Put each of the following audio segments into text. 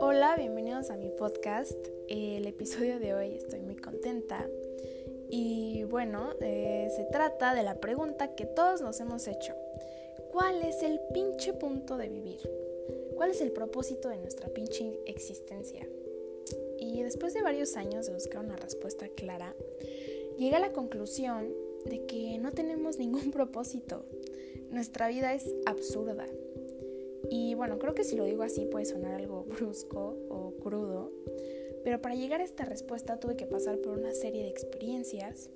Hola, bienvenidos a mi podcast. El episodio de hoy estoy muy contenta. Y bueno, eh, se trata de la pregunta que todos nos hemos hecho. ¿Cuál es el pinche punto de vivir? ¿Cuál es el propósito de nuestra pinche existencia? Y después de varios años de buscar una respuesta clara, llegué a la conclusión de que no tenemos ningún propósito. Nuestra vida es absurda. Y bueno, creo que si lo digo así puede sonar algo brusco o crudo, pero para llegar a esta respuesta tuve que pasar por una serie de experiencias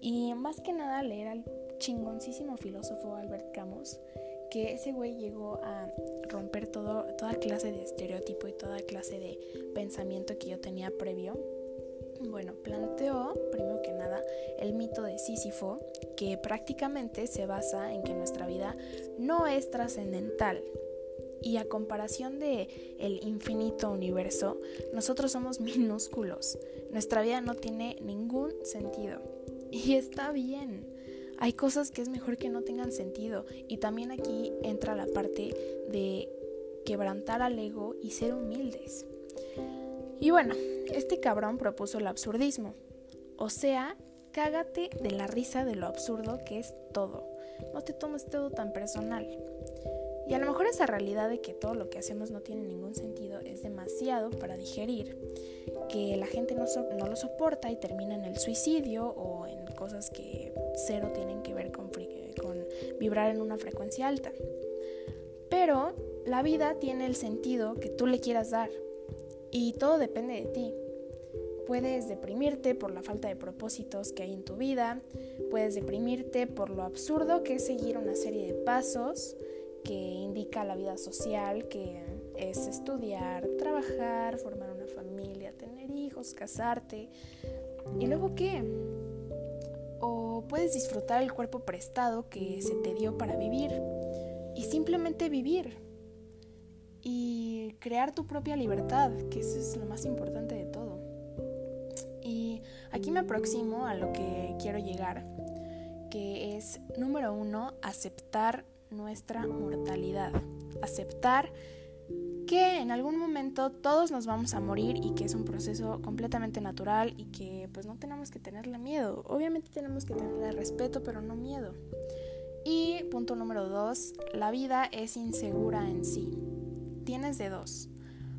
y más que nada leer al chingoncísimo filósofo Albert Camus, que ese güey llegó a romper todo, toda clase de estereotipo y toda clase de pensamiento que yo tenía previo. Bueno, planteó, primero que nada, el mito de Sísifo, que prácticamente se basa en que nuestra vida no es trascendental, y a comparación de el infinito universo, nosotros somos minúsculos. Nuestra vida no tiene ningún sentido. Y está bien. Hay cosas que es mejor que no tengan sentido. Y también aquí entra la parte de quebrantar al ego y ser humildes. Y bueno, este cabrón propuso el absurdismo. O sea, cágate de la risa de lo absurdo que es todo. No te tomes todo tan personal. Y a lo mejor esa realidad de que todo lo que hacemos no tiene ningún sentido es demasiado para digerir, que la gente no, lo soporta y termina en el suicidio o en cosas que cero tienen que ver con, con vibrar en una frecuencia alta. Pero la vida tiene el sentido que tú le quieras dar y todo depende de ti. Puedes deprimirte por la falta de propósitos que hay en tu vida, puedes deprimirte por lo absurdo que es seguir una serie de pasos que indica la vida social, que es estudiar, trabajar, formar una familia, tener hijos, casarte. ¿Y luego qué? O puedes disfrutar el cuerpo prestado que se te dio para vivir y simplemente vivir y crear tu propia libertad, que eso es lo más importante de todo. Y aquí me aproximo a lo que quiero llegar, que es, número uno, aceptar nuestra mortalidad. Aceptar que en algún momento todos nos vamos a morir y que es un proceso completamente natural y que pues no tenemos que tenerle miedo. Obviamente tenemos que tenerle respeto, pero no miedo. Y punto número dos, la vida es insegura en sí. Tienes de dos,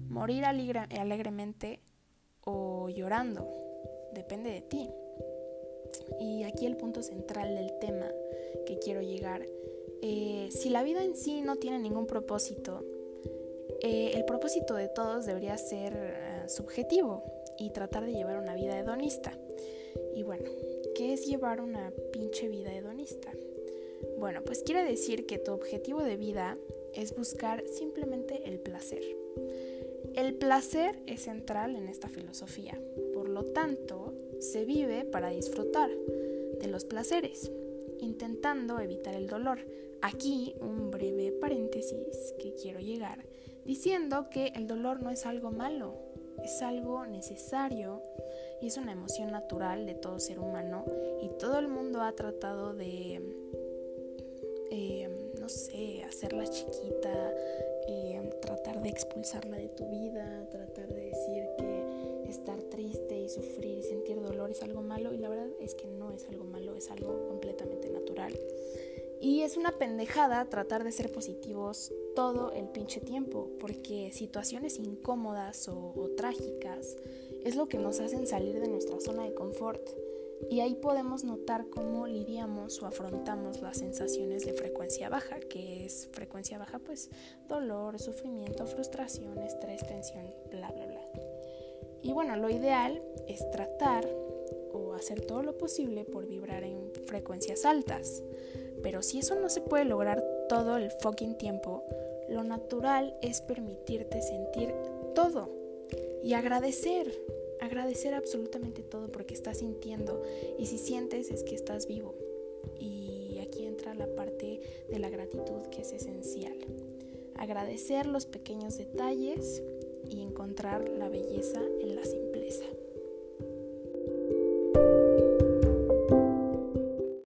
morir alegremente o llorando. Depende de ti. Y aquí el punto central del tema que quiero llegar eh, si la vida en sí no tiene ningún propósito, eh, el propósito de todos debería ser eh, subjetivo y tratar de llevar una vida hedonista. Y bueno, ¿qué es llevar una pinche vida hedonista? Bueno, pues quiere decir que tu objetivo de vida es buscar simplemente el placer. El placer es central en esta filosofía, por lo tanto, se vive para disfrutar de los placeres, intentando evitar el dolor, Aquí un breve paréntesis que quiero llegar diciendo que el dolor no es algo malo, es algo necesario y es una emoción natural de todo ser humano y todo el mundo ha tratado de, eh, hacerla chiquita, eh, tratar de expulsarla de tu vida, tratar de decir que estar triste y sufrir y sentir dolor es algo malo y la verdad es que no es algo malo, es algo completamente natural. Y es una pendejada tratar de ser positivos todo el pinche tiempo, porque situaciones incómodas o, trágicas es lo que nos hacen salir de nuestra zona de confort. Y ahí podemos notar cómo lidiamos o afrontamos las sensaciones de frecuencia baja, que es frecuencia baja, pues dolor, sufrimiento, frustración, estrés, tensión, bla, bla, bla. Y bueno, lo ideal es tratar o hacer todo lo posible por vibrar en frecuencias altas. Pero si eso no se puede lograr todo el fucking tiempo, lo natural es permitirte sentir todo y agradecer, agradecer absolutamente todo porque estás sintiendo y si sientes es que estás vivo. Y aquí entra la parte de la gratitud que es esencial. Agradecer los pequeños detalles y encontrar la belleza en la simpleza.